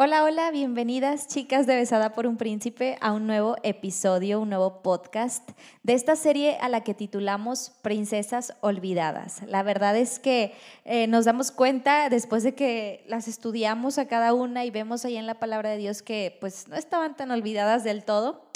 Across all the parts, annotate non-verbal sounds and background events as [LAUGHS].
Hola, hola, bienvenidas chicas de Besada por un Príncipe a un nuevo episodio, un nuevo podcast de esta serie a la que titulamos Princesas Olvidadas. La verdad es que eh, nos damos cuenta después de que las estudiamos a cada una y vemos ahí en la palabra de Dios que pues no estaban tan olvidadas del todo.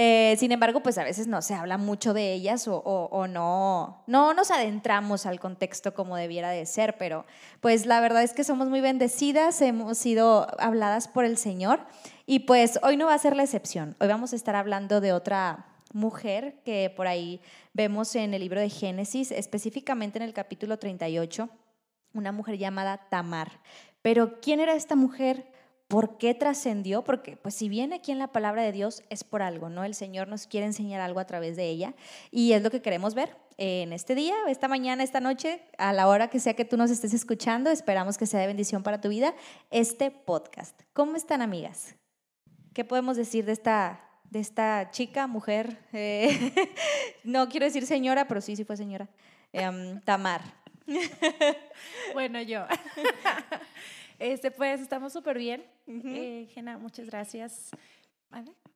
Eh, sin embargo, pues a veces no se habla mucho de ellas o, no, no nos adentramos al contexto como debiera de ser, pero pues la verdad es que somos muy bendecidas, hemos sido habladas por el Señor y pues hoy no va a ser la excepción. Hoy vamos a estar hablando de otra mujer que por ahí vemos en el libro de Génesis, específicamente en el capítulo 38, una mujer llamada Tamar. Pero ¿quién era esta mujer? ¿Por qué trascendió? Porque pues si viene aquí en la palabra de Dios es por algo, ¿no? El Señor nos quiere enseñar algo a través de ella y es lo que queremos ver en este día, esta mañana, esta noche, a la hora que sea que tú nos estés escuchando. Esperamos que sea de bendición para tu vida este podcast. ¿Cómo están amigas? ¿Qué podemos decir de esta, de esta chica, mujer? Eh, [LAUGHS] no quiero decir señora, pero sí, sí fue señora. Em, Tamar. [LAUGHS] bueno, yo. [LAUGHS] Este, pues estamos súper bien. Eh, Gena, muchas gracias.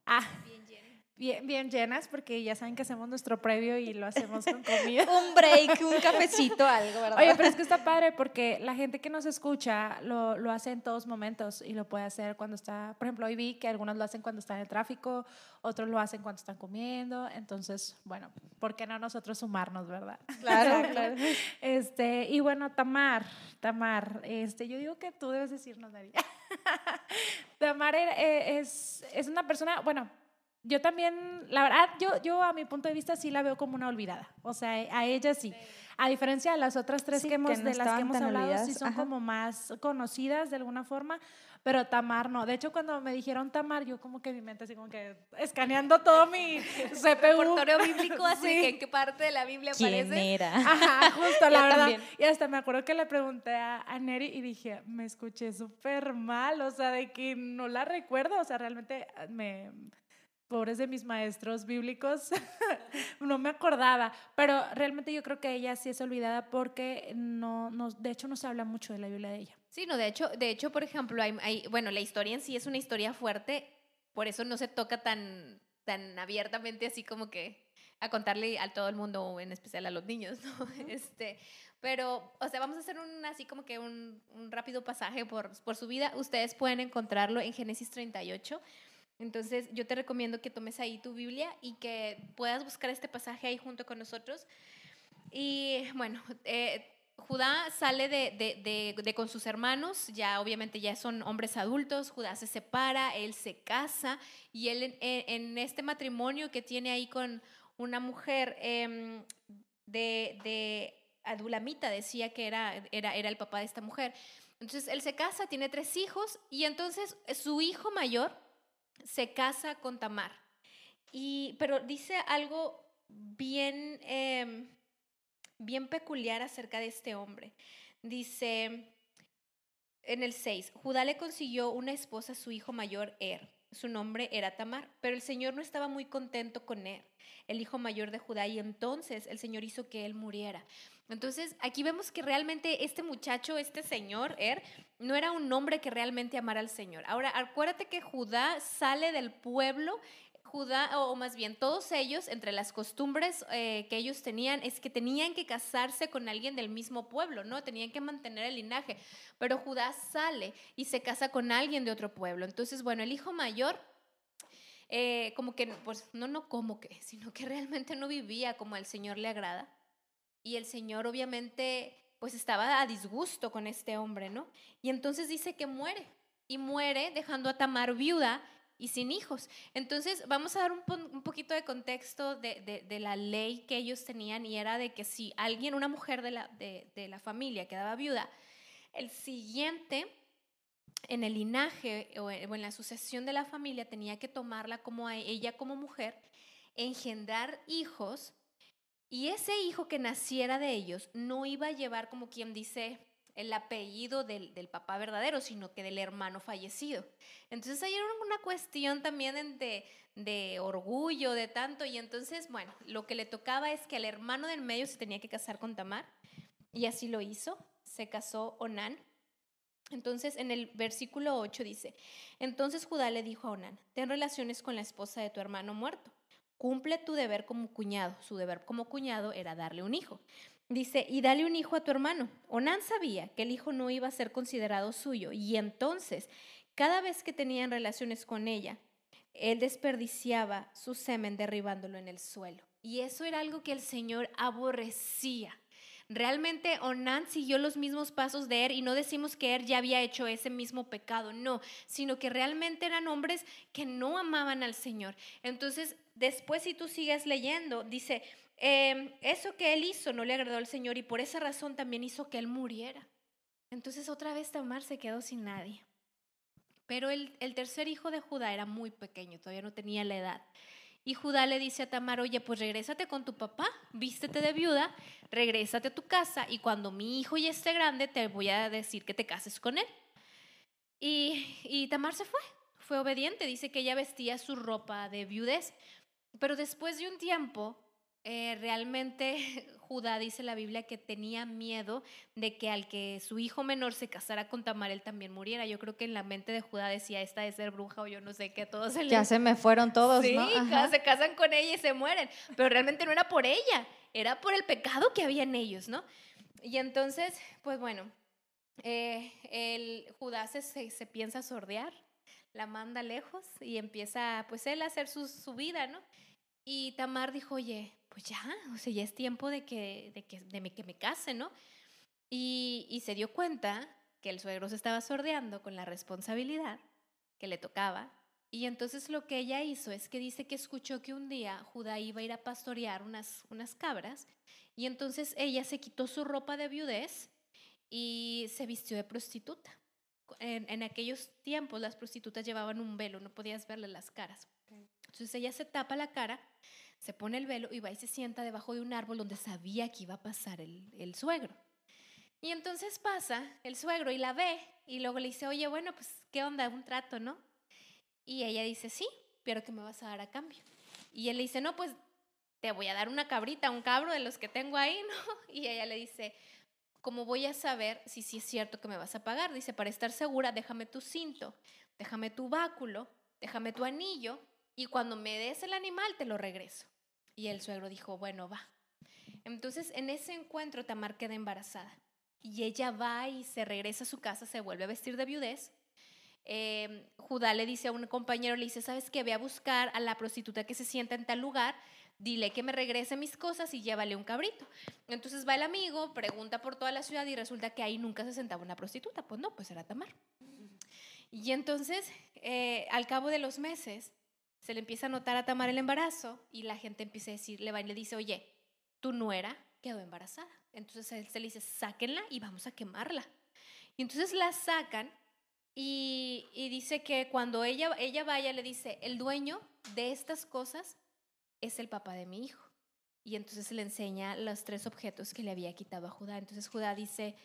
Ah, bien, bien llenas porque ya saben que hacemos nuestro previo y lo hacemos con comida. [LAUGHS] un break, un cafecito, algo, ¿verdad? Oye, pero es que está padre porque la gente que nos escucha lo, lo, hace en todos momentos y lo puede hacer cuando está, por ejemplo, hoy vi que algunos lo hacen cuando están en el tráfico, otros lo hacen cuando están comiendo, entonces, bueno, ¿por qué no nosotros sumarnos, verdad? Claro, [LAUGHS] claro. Este, y bueno, Tamar, Tamar, este, yo digo que tú debes decirnos, Daría. [LAUGHS] Tamar eh, es, es una persona, bueno, yo también, la verdad, yo, yo a mi punto de vista sí la veo como una olvidada. O sea, a ella sí. A diferencia de las otras tres que hemos, de las que hemos hablado, sí son como más conocidas de alguna forma, pero Tamar no. De hecho, cuando me dijeron Tamar, yo como que mi mente así como que escaneando todo mi [LAUGHS] CPU. Repertorio bíblico, así [LAUGHS] que en qué parte de la Biblia ¿Quién aparece. era? [LAUGHS] Ajá, justo, la verdad. Y hasta me acuerdo que le pregunté a, a Neri y dije, me escuché súper mal, o sea, de que no la recuerdo, o sea, realmente me pobres de mis maestros bíblicos, [LAUGHS] no me acordaba, pero realmente yo creo que ella sí es olvidada porque no, no, de hecho no se habla mucho de la Biblia de ella. Sí, no, de hecho, de hecho, por ejemplo, hay, bueno, la historia en sí es una historia fuerte, por eso no se toca tan, tan abiertamente así como que a contarle a todo el mundo, en especial a los niños, ¿no? [LAUGHS] Este, pero, o sea, vamos a hacer un, así como que un, un rápido pasaje por, por su vida. Ustedes pueden encontrarlo en Génesis 38. Entonces, yo te recomiendo que tomes ahí tu Biblia y que puedas buscar este pasaje ahí junto con nosotros. Y bueno, eh, Judá sale de, de, de, con sus hermanos, ya obviamente ya son hombres adultos, Judá se separa, él se casa y él en, este matrimonio que tiene ahí con una mujer eh, de, Adulamita, decía que era, era, era el papá de esta mujer. Entonces él se casa, tiene tres hijos y entonces su hijo mayor, se casa con Tamar. Y, pero dice algo bien, em, bien peculiar acerca de este hombre. Dice en el 6, Judá le consiguió una esposa a su hijo mayor, Er. Su nombre era Tamar, pero el Señor no estaba muy contento con Er, el hijo mayor de Judá, y entonces el Señor hizo que él muriera. Entonces, aquí vemos que realmente este muchacho, este señor, Er, no era un hombre que realmente amara al Señor. Ahora, acuérdate que Judá sale del pueblo Judá, o más bien todos ellos, entre las costumbres eh, que ellos tenían, es que tenían que casarse con alguien del mismo pueblo, ¿no? Tenían que mantener el linaje. Pero Judá sale y se casa con alguien de otro pueblo. Entonces, bueno, el hijo mayor, eh, como que, pues, no, no como que, [LAUGHS] sino que realmente no vivía como al Señor le agrada. Y el Señor obviamente pues estaba a disgusto con este hombre, ¿no? Y entonces dice que muere y muere dejando a Tamar viuda y sin hijos. Entonces vamos a dar un, poquito de contexto de, la ley que ellos tenían y era de que si alguien, una mujer de la, de la familia quedaba viuda, el siguiente en el linaje o en la sucesión de la familia tenía que tomarla como a ella como mujer, engendrar hijos y ese hijo que naciera de ellos no iba a llevar, como quien dice, el apellido del, del, papá verdadero, sino que del hermano fallecido. Entonces ahí era una cuestión también de, de, orgullo, de tanto, y entonces, bueno, lo que le tocaba es que el hermano del medio se tenía que casar con Tamar, y así lo hizo, se casó Onán, Entonces, en el versículo 8 dice, entonces Judá le dijo a Onán, ten relaciones con la esposa de tu hermano muerto, cumple tu deber como cuñado. Su deber como cuñado era darle un hijo. Dice, y dale un hijo a tu hermano. Onán sabía que el hijo no iba a ser considerado suyo, y entonces, cada vez que tenían relaciones con ella, él desperdiciaba su semen derribándolo en el suelo. Y eso era algo que el Señor aborrecía. Realmente Onán siguió los mismos pasos de Er y no decimos que Er ya había hecho ese mismo pecado, no, sino que realmente eran hombres que no amaban al Señor. Entonces, después si tú sigues leyendo, dice, em, eso que él hizo no le agradó al Señor y por esa razón también hizo que él muriera. Entonces otra vez Tamar se quedó sin nadie. Pero el, el tercer hijo de Judá era muy pequeño, todavía no tenía la edad. Y Judá le dice a Tamar, oye, pues regrésate con tu papá, vístete de viuda, regrésate a tu casa y cuando mi hijo ya esté grande te voy a decir que te cases con él. Y, y Tamar se fue, fue obediente, dice que ella vestía su ropa de viudez. Pero después de un tiempo, eh, realmente [LAUGHS] Judá dice la Biblia que tenía miedo de que al que su hijo menor se casara con Tamar, él también muriera. Yo creo que en la mente de Judá decía, esta de ser bruja o yo no sé qué, todos se Ya se me fueron todos, sí, ¿no? Ajá. se casan con ella y se mueren. Pero realmente no era por ella, era por el pecado que había en ellos, ¿no? Y entonces, pues bueno, eh, el Judá se, se, se piensa sordear, la manda lejos y empieza, pues él a hacer su, su vida, ¿no? Y Tamar dijo, oye, pues ya, o sea, ya es tiempo de que, de que, de me, que me case, ¿no? Y, y se dio cuenta que el suegro se estaba sordeando con la responsabilidad que le tocaba. Y entonces lo que ella hizo es que dice que escuchó que un día Judá iba a ir a pastorear unas, unas cabras y entonces ella se quitó su ropa de viudez y se vistió de prostituta. En, en aquellos tiempos las prostitutas llevaban un velo, no podías verle las caras. Entonces ella se tapa la cara, se pone el velo y va y se sienta debajo de un árbol donde sabía que iba a pasar el, el suegro. Y entonces pasa el suegro y la ve y luego le dice, oye, bueno, pues, ¿qué onda? Un trato, ¿no? Y ella dice, sí, pero ¿qué me vas a dar a cambio? Y él le dice, no, pues te voy a dar una cabrita, un cabro de los que tengo ahí, ¿no? [LAUGHS] Y ella le dice, ¿cómo voy a saber si sí es cierto que me vas a pagar? Dice, para estar segura, déjame tu cinto, déjame tu báculo, déjame tu anillo y cuando me des el animal te lo regreso. Y el suegro dijo, bueno, va. Entonces, en ese encuentro, Tamar queda embarazada. Y ella va y se regresa a su casa, se vuelve a vestir de viudez. Eh, Judá le dice a un compañero, le dice, ¿sabes qué? Ve a buscar a la prostituta que se sienta en tal lugar, dile que me regrese mis cosas y llévale un cabrito. Entonces va el amigo, pregunta por toda la ciudad y resulta que ahí nunca se sentaba una prostituta. Pues no, pues era Tamar. Y entonces, eh, al cabo de los meses, se le empieza a notar a Tamar el embarazo y la gente empieza a decir, le va y le dice, oye, tu nuera quedó embarazada. Entonces él se le dice, sáquenla y vamos a quemarla. Y entonces la sacan y, y, dice que cuando ella, ella vaya, le dice, el dueño de estas cosas es el papá de mi hijo. Y entonces le enseña los tres objetos que le había quitado a Judá. Entonces Judá dice,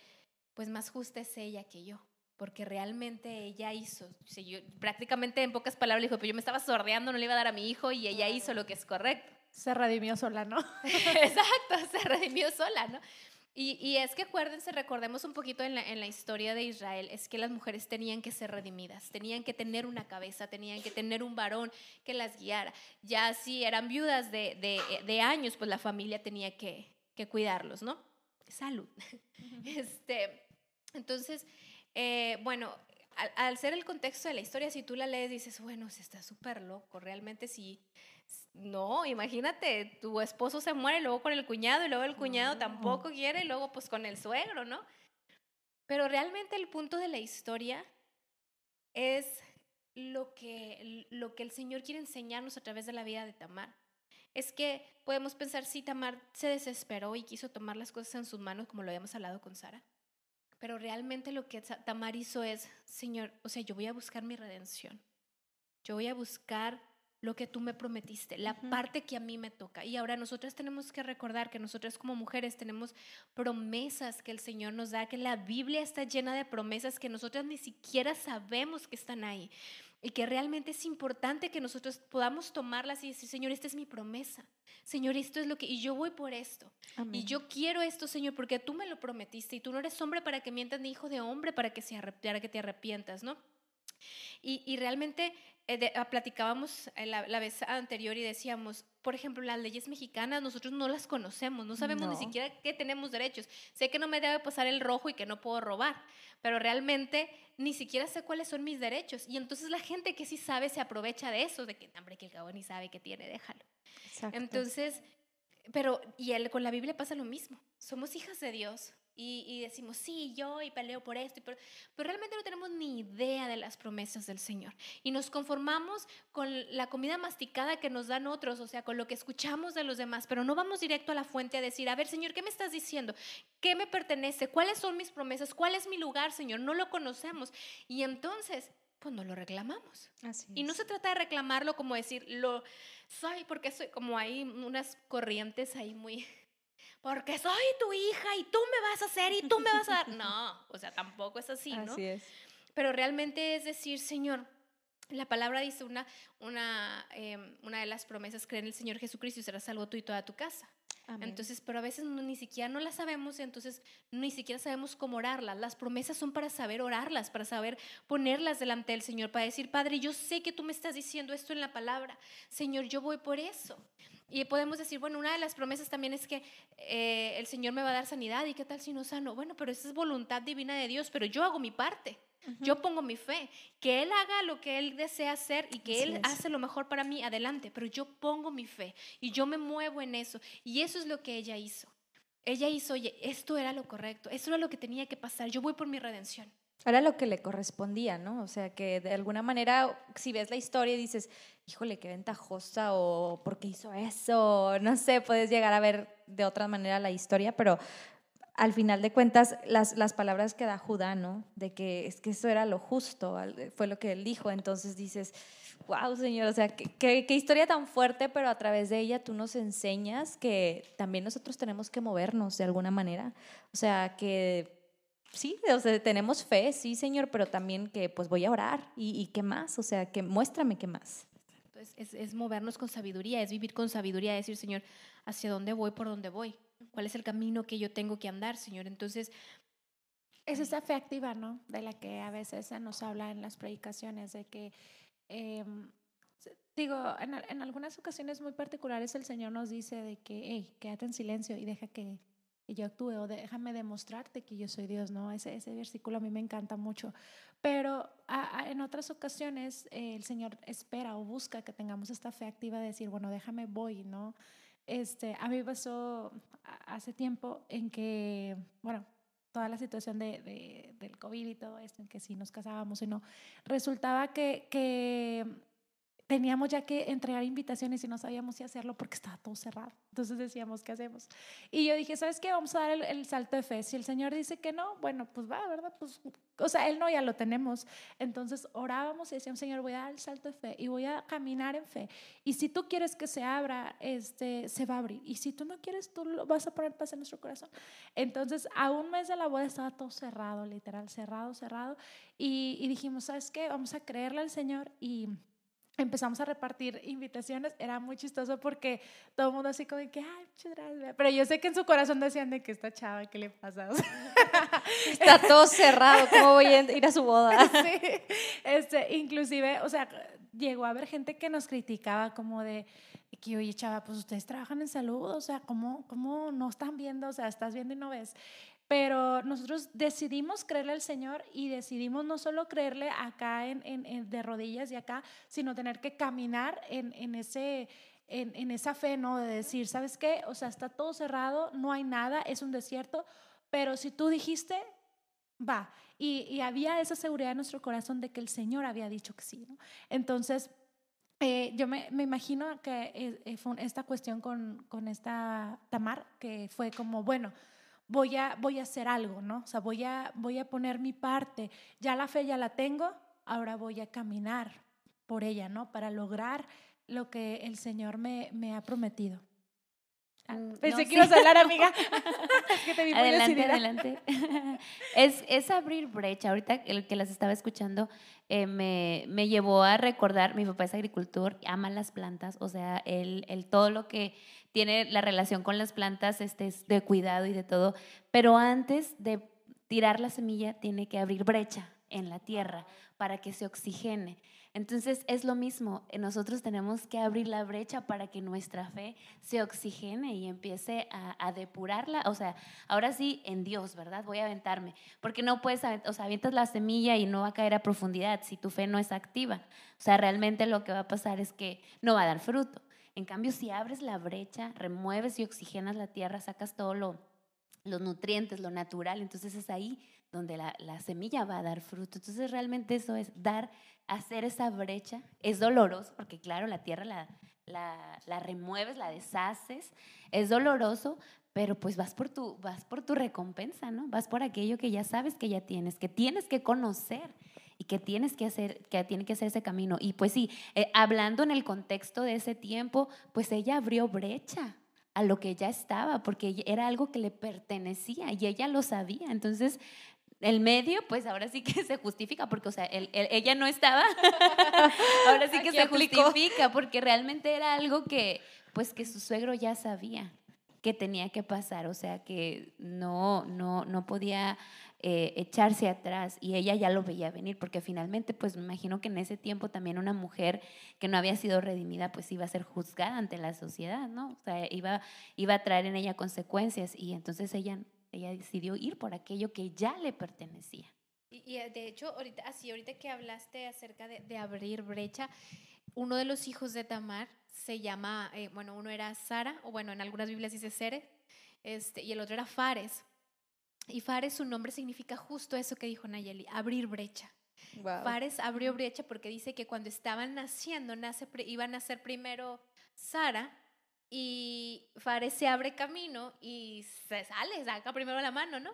pues más justa es ella que yo porque realmente ella hizo, o sea, yo, prácticamente en pocas palabras dijo, pero yo me estaba sordeando, no le iba a dar a mi hijo y ella hizo lo que es correcto. Se redimió sola, ¿no? [LAUGHS] Exacto, se redimió sola, ¿no? Y, y, es que acuérdense, recordemos un poquito en la, en la historia de Israel, es que las mujeres tenían que ser redimidas, tenían que tener una cabeza, tenían que tener un varón que las guiara. Ya si eran viudas de, de, de años, pues la familia tenía que, que cuidarlos, ¿no? Salud. [LAUGHS] Este, entonces, eh, bueno, al, al, ser el contexto de la historia, si tú la lees, dices, bueno, se está súper loco, realmente sí. No, imagínate, tu esposo se muere luego con el cuñado y luego el cuñado no. tampoco quiere y luego pues con el suegro, ¿no? Pero realmente el punto de la historia es lo que, lo que el Señor quiere enseñarnos a través de la vida de Tamar. Es que podemos pensar si Tamar se desesperó y quiso tomar las cosas en sus manos, como lo habíamos hablado con Sara. Pero realmente lo que Tamar hizo es, Señor, o sea, yo voy a buscar mi redención. Yo voy a buscar lo que tú me prometiste, la uh -huh. parte que a mí me toca. Y ahora nosotras tenemos que recordar que nosotras como mujeres tenemos promesas que el Señor nos da, que la Biblia está llena de promesas que nosotras ni siquiera sabemos que están ahí. Y que realmente es importante que nosotros podamos tomarlas y decir, Señor, esta es mi promesa. Señor, esto es lo que, y yo voy por esto. Y yo quiero esto, Señor, porque tú me lo prometiste y tú no eres hombre para que mientas ni hijo de hombre para que, se para que te arrepientas, ¿no? Y, y realmente eh, ah, platicábamos la, la, vez anterior y decíamos, por ejemplo, las leyes mexicanas nosotros no las conocemos, no sabemos ni siquiera que tenemos derechos. Sé que no me debe pasar el rojo y que no puedo robar, pero realmente ni siquiera sé cuáles son mis derechos. Y entonces la gente que sí sabe se aprovecha de eso, de que, hombre, que el cabo ni sabe que tiene, déjalo. Entonces, pero, y él, con la Biblia pasa lo mismo. Somos hijas de Dios, y, decimos, sí, yo y peleo por esto, pero, pero realmente no tenemos ni idea de las promesas del Señor. Y nos conformamos con la comida masticada que nos dan otros, o sea, con lo que escuchamos de los demás, pero no vamos directo a la fuente a decir, a ver, Señor, ¿qué me estás diciendo? ¿Qué me pertenece? ¿Cuáles son mis promesas? ¿Cuál es mi lugar, Señor? No lo conocemos. Y entonces, pues no lo reclamamos. y no se trata de reclamarlo como decir, lo soy, porque soy, como hay unas corrientes ahí muy porque soy tu hija y tú me vas a hacer y tú me vas a dar. [LAUGHS] No, o sea, tampoco es así, ¿no? Así es. Pero realmente es decir, Señor, la palabra dice una, una, em, una de las promesas, cree en el Señor Jesucristo y serás salvo tú y toda tu casa. Entonces, pero a veces ni siquiera no las sabemos, entonces ni siquiera sabemos cómo orarlas. Las promesas son para saber orarlas, para saber ponerlas delante del Señor, para decir, Padre, yo sé que tú me estás diciendo esto en la palabra. Señor, yo voy por eso. Y podemos decir, bueno, una de las promesas también es que eh, el Señor me va a dar sanidad. ¿Y qué tal si no sano? Bueno, pero esa es voluntad divina de Dios, pero yo hago mi parte. Yo pongo mi fe. Que Él haga lo que Él desea hacer y que Él hace lo mejor para mí, adelante. Pero yo pongo mi fe y yo me muevo en eso. Y eso es lo que ella hizo. Ella hizo, oye, esto era lo correcto, esto era lo que tenía que pasar. Yo voy por mi redención. Era lo que le correspondía, ¿no? O sea, que de alguna manera, si ves la historia y dices, híjole, qué ventajosa o por qué hizo eso, no sé, puedes llegar a ver de otra manera la historia, pero al final de cuentas, las, las palabras que da Judá, ¿no? De que es que eso era lo justo, fue lo que él dijo. Entonces dices, wow, Señor, o sea, qué, qué historia tan fuerte, pero a través de ella tú nos enseñas que también nosotros tenemos que movernos de alguna manera. O sea, que sí, o sea, tenemos fe, sí, Señor, pero también que pues voy a orar y, qué más, o sea, que muéstrame qué más. Es, es, movernos con sabiduría, es vivir con sabiduría, decir, Señor, ¿hacia dónde voy, por dónde voy? ¿Cuál es el camino que yo tengo que andar, Señor? Entonces... Es esa fe activa, ¿no? De la que a veces se nos habla en las predicaciones, de que, em, digo, en, en, algunas ocasiones muy particulares el Señor nos dice de que, hey, quédate en silencio y deja que y yo actúe o déjame demostrarte que yo soy Dios, ¿no? Ese, ese versículo a mí me encanta mucho. Pero en otras ocasiones eh, el Señor espera o busca que tengamos esta fe activa de decir, bueno, déjame voy, ¿no? Este, a mí pasó hace tiempo en que, bueno, toda la situación de, de, del COVID y todo esto, en que si nos casábamos y no, resultaba que, que teníamos ya que entregar invitaciones y no sabíamos si hacerlo porque estaba todo cerrado. Entonces decíamos, ¿qué hacemos? Y yo dije, ¿sabes qué? Vamos a dar el, salto de fe. Si el Señor dice que no, bueno, pues va, ¿verdad? Pues, o sea, Él no, ya lo tenemos. Entonces orábamos y decíamos, Señor, voy a dar el salto de fe y voy a caminar en fe. Y si tú quieres que se abra, este, se va a abrir. Y si tú no quieres, tú lo vas a poner paz en nuestro corazón. Entonces, a un mes de la boda estaba todo cerrado, literal, cerrado, cerrado. Y, y dijimos, ¿sabes qué? Vamos a creerle al Señor y empezamos a repartir invitaciones, era muy chistoso porque todo el mundo así como que, ay, muchas gracias. Pero yo sé que en su corazón decían de que esta chava, ¿qué le pasa? [LAUGHS] Está todo cerrado, ¿cómo voy a ir a su boda? [LAUGHS] sí, este, inclusive, o sea, llegó a haber gente que nos criticaba como de que, oye, chava, pues ustedes trabajan en salud, o sea, ¿cómo, cómo no están viendo? O sea, estás viendo y no ves. Pero nosotros decidimos creerle al Señor y decidimos no solo creerle acá en, en, de rodillas y acá, sino tener que caminar en, en ese, en, esa fe, ¿no? De decir, ¿sabes qué? O sea, está todo cerrado, no hay nada, es un desierto, pero si tú dijiste, va. Y, y había esa seguridad en nuestro corazón de que el Señor había dicho que sí, ¿no? Entonces, eh, yo me, me, imagino que eh, eh, fue esta cuestión con, con esta Tamar, que fue como, bueno, voy a, voy a hacer algo, ¿no? O sea, voy a, voy a poner mi parte. Ya la fe ya la tengo, ahora voy a caminar por ella, ¿no? Para lograr lo que el Señor me, me ha prometido. Ah, Mm, Pensé no, que ibas sí. a hablar, amiga. [LAUGHS] es que te vi Adelante, adelante. [LAUGHS] es, es abrir brecha. Ahorita el que las estaba escuchando eh, me, me llevó a recordar, mi papá es agricultor, ama las plantas, o sea, él, él todo lo que tiene la relación con las plantas este, es de cuidado y de todo, pero antes de tirar la semilla tiene que abrir brecha en la tierra para que se oxigene. Entonces es lo mismo, eh, nosotros tenemos que abrir la brecha para que nuestra fe se oxigene y empiece a, a depurarla, o sea, ahora sí en Dios, ¿verdad? Voy a aventarme, porque no puedes, o sea, avientas la semilla y no va a caer a profundidad si tu fe no es activa. O sea, realmente lo que va a pasar es que no va a dar fruto. En cambio, si abres la brecha, remueves y oxigenas la tierra, sacas todo lo, los nutrientes, lo natural, entonces es ahí donde la, la semilla va a dar fruto. Entonces realmente eso es dar, hacer esa brecha. Es doloroso porque claro, la tierra la, la, la remueves, la deshaces, es doloroso, pero pues vas por, tu, vas por tu recompensa, ¿no? Vas por aquello que ya sabes que ya tienes, que tienes que conocer que tienes que hacer, que tiene que hacer ese camino. Y pues sí, eh, hablando en el contexto de ese tiempo, pues ella abrió brecha a lo que ya estaba, porque era algo que le pertenecía y ella lo sabía. Entonces, el medio, pues ahora sí que [LAUGHS] se justifica, porque, o sea, el- el- ella no estaba, [LAUGHS] ahora sí que Aquí se aplicó. justifica, porque realmente era algo que, pues que su suegro ya sabía que tenía que pasar, o sea, que no, no, no podía eh, echarse atrás y ella ya lo veía venir, porque finalmente, pues me imagino que en ese tiempo también una mujer que no había sido redimida, pues iba a ser juzgada ante la sociedad, ¿no? O sea, iba, iba a traer en ella consecuencias y entonces ella, ella decidió ir por aquello que ya le pertenecía. Y, y, eh, de hecho, ahorita, así, ahorita que hablaste acerca de, de abrir brecha, uno de los hijos de Tamar se llama, eh, bueno, uno era Sara, o bueno, en algunas Biblias dice Sere, este, y el otro era Fares. Y Fares, su nombre significa justo eso que dijo Nayeli, abrir brecha. Wow. Fares abrió brecha porque dice que cuando estaban naciendo, nace, pri- iba a nacer primero Sara y Fares se abre camino y se sale, saca primero la mano, ¿no?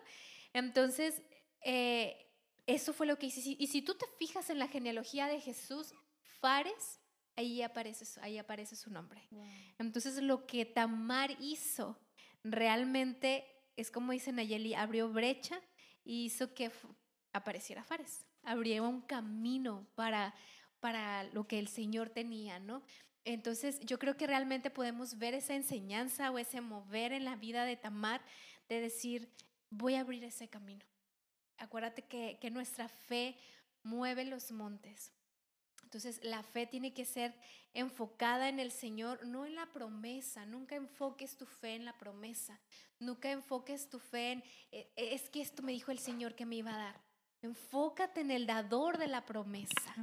Entonces, eh, eso fue lo que hice. Y si tú te fijas en la genealogía de Jesús, Fares, ahí aparece, ahí aparece su nombre. Entonces, lo que Tamar hizo realmente es como dice Nayeli, abrió brecha y hizo que apareciera Fares. Abrió un camino para, para lo que el Señor tenía, ¿no? Entonces, yo creo que realmente podemos ver esa enseñanza o ese mover en la vida de Tamar de decir, voy a abrir ese camino. Acuérdate que, que nuestra fe mueve los montes. Entonces, la fe tiene que ser enfocada en el Señor, no en la promesa. Nunca enfoques tu fe en la promesa. Nunca enfoques tu fe en, "Eh, es que esto me dijo el Señor que me iba a dar. Enfócate en el dador de la promesa.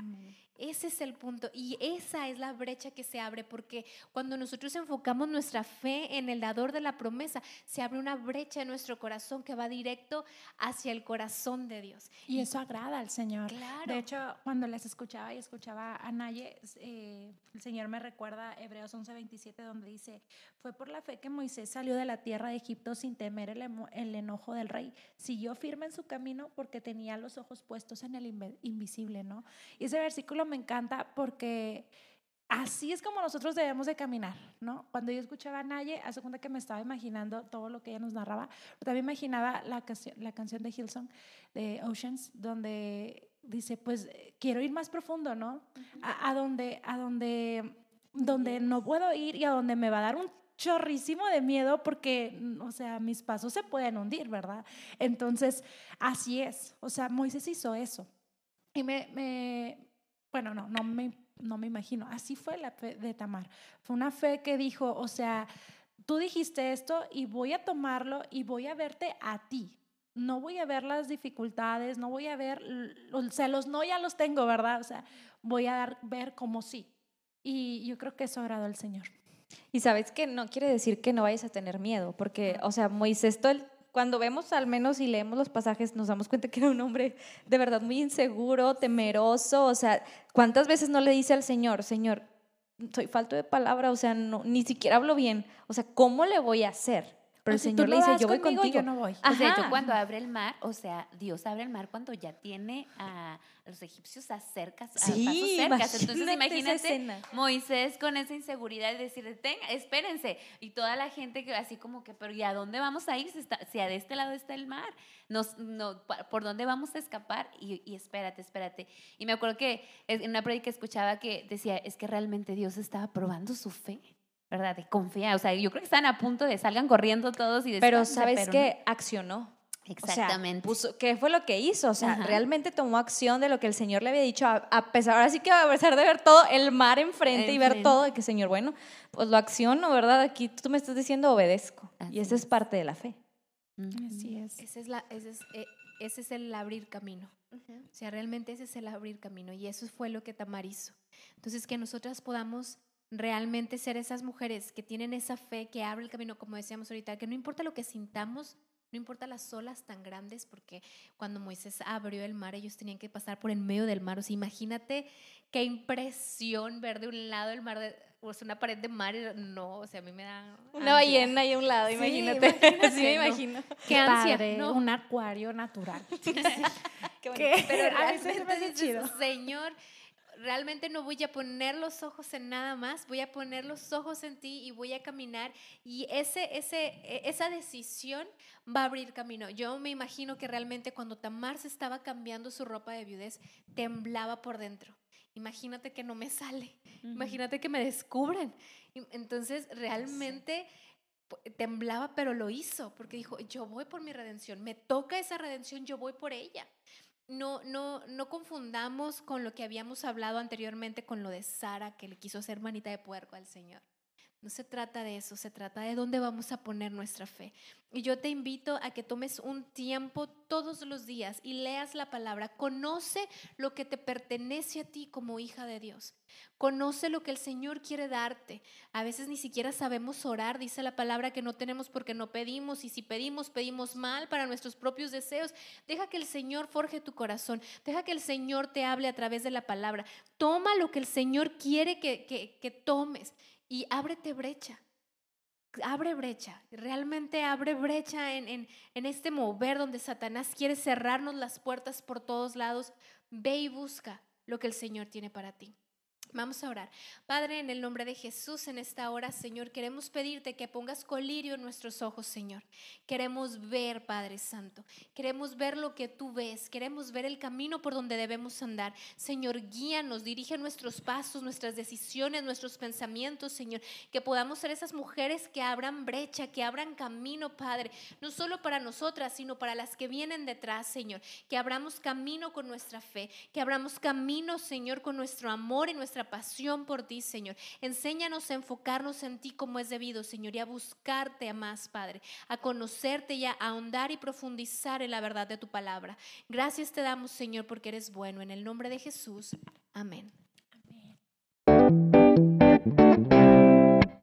Ese es el punto. Y esa es la brecha que se abre, porque cuando nosotros enfocamos nuestra fe en el dador de la promesa, se abre una brecha en nuestro corazón que va directo hacia el corazón de Dios. Y eso agrada al Señor. Claro. De hecho, cuando les escuchaba y escuchaba a Naye, eh, el Señor me recuerda Hebreos 11:27, donde dice, fue por la fe que Moisés salió de la tierra de Egipto sin temer el, el enojo del rey. Siguió firme en su camino porque tenía los ojos puestos en el invisible, ¿no? Y ese versículo me encanta porque así es como nosotros debemos de caminar, ¿no? Cuando yo escuchaba a Naye, hace cuenta que me estaba imaginando todo lo que ella nos narraba, pero también imaginaba la, canción- la canción de Hillsong, de Oceans, donde dice, pues eh, quiero ir más profundo, ¿no? A, a donde, a donde, donde no puedo ir y a donde me va a dar un chorrísimo de miedo porque, o sea, mis pasos se pueden hundir, ¿verdad? Entonces, así es. O sea, Moisés hizo eso. Y me, me bueno, no, no me, no me imagino. Así fue la fe de Tamar. Fue una fe que dijo, o sea, tú dijiste esto y voy a tomarlo y voy a verte a ti. No voy a ver las dificultades, no voy a ver, o sea, los no ya los tengo, ¿verdad? O sea, voy a dar, ver como sí. Y yo creo que eso agradó al Señor. Y sabes que no quiere decir que no vayas a tener miedo, porque, o sea, Moisés, todo el- cuando vemos al menos y leemos los pasajes, nos damos cuenta que era un hombre de verdad muy inseguro, temeroso, o sea, ¿cuántas veces no le dice al Señor, Señor, soy falto de palabra, o sea, no, ni siquiera hablo bien, o sea, ¿cómo le voy a hacer? Pero O el si Señor le dice, yo voy conmigo, contigo. yo no voy. O sea, Ajá. yo cuando abre el mar, o sea, Dios abre el mar cuando ya tiene a los egipcios a cerca, a Sí, pasos cercas. Entonces imagínate. Moisés con esa inseguridad de decir, "Detenga, espérense. Y toda la gente que así como que, pero ¿y a dónde vamos a ir si, está, si de este lado está el mar? Nos, no, ¿Por dónde vamos a escapar? Y, y espérate, espérate. Y me acuerdo que en una prédica escuchaba que decía, es que realmente Dios estaba probando su fe. ¿Verdad? De confiar. O sea, yo creo que están a punto de salgan corriendo todos y Pero descansen, ¿sabes pero qué? Accionó. no. O sea, Exactamente. puso- ¿Qué fue lo que hizo? O sea, Ajá. realmente tomó acción de lo que el Señor le había dicho, a, a pesar, ahora sí que a pesar de ver todo el mar enfrente y ver Enfrente. todo, de que Señor, bueno, pues lo acciono, ¿verdad? Aquí tú me estás diciendo obedezco. Así y esa es es. parte de la fe. Así es. Ese es, la, ese, es, eh, ese es el abrir camino. O sea, realmente ese es el abrir camino y eso fue lo que Tamar hizo. Entonces, que nosotras podamos realmente ser esas mujeres que tienen esa fe, que abre el camino, como decíamos ahorita, que no importa lo que sintamos, no importa las olas tan grandes, porque cuando Moisés abrió el mar, ellos tenían que pasar por en medio del mar. O sea, imagínate qué impresión ver de un lado el mar, de, o sea, una pared de mar. No, o sea, a mí me da... Una ballena ahí a un lado, Sí, imagínate. imagínate, [LAUGHS] sí, me no. imagino. Qué ansia, Padre, ¿no? Un acuario natural. [LAUGHS] Qué bonito. ¿Qué? Pero A veces se me realmente chido. Señor, realmente no voy a poner los ojos en nada más, voy a poner los ojos en ti y voy a caminar y ese, ese, e- esa decisión va a abrir camino. Yo me imagino que realmente cuando Tamar se estaba cambiando su ropa de viudez, temblaba por dentro. Imagínate que no me sale, imagínate que me descubren. Entonces, realmente temblaba, pero lo hizo, porque dijo, yo voy por mi redención, me toca esa redención, yo voy por ella. No, no, no confundamos con lo que habíamos hablado anteriormente con lo de Sara, que le quiso hacer manita de puerco al Señor. No se trata de eso, se trata de dónde vamos a poner nuestra fe. Y yo te invito a que tomes un tiempo todos los días y leas la palabra. Conoce lo que te pertenece a ti como hija de Dios. Conoce lo que el Señor quiere darte. A veces ni siquiera sabemos orar. Dice la palabra que no tenemos porque no pedimos. Y si pedimos, pedimos mal para nuestros propios deseos. Deja que el Señor forje tu corazón. Deja que el Señor te hable a través de la palabra. Toma lo que el Señor quiere que, que, que tomes y ábrete brecha. Abre brecha, realmente abre brecha en, en, este mover donde Satanás quiere cerrarnos las puertas por todos lados. Ve y busca lo que el Señor tiene para ti. Vamos a orar. Padre, en el nombre de Jesús, en esta hora, Señor, queremos pedirte que pongas colirio en nuestros ojos, Señor. Queremos ver, Padre Santo. Queremos ver lo que tú ves. Queremos ver el camino por donde debemos andar. Señor, guíanos, dirige nuestros pasos, nuestras decisiones, nuestros pensamientos, Señor. Que podamos ser esas mujeres que abran brecha, que abran camino, Padre. No solo para nosotras, sino para las que vienen detrás, Señor. Que abramos camino con nuestra fe. Que abramos camino, Señor, con nuestro amor y pasión por ti, Señor. Enséñanos a enfocarnos en ti como es debido, Señor, y a buscarte a más, Padre, a conocerte y a ahondar y profundizar en la verdad de tu palabra. Gracias te damos, Señor, porque eres bueno. En el nombre de Jesús. Amén.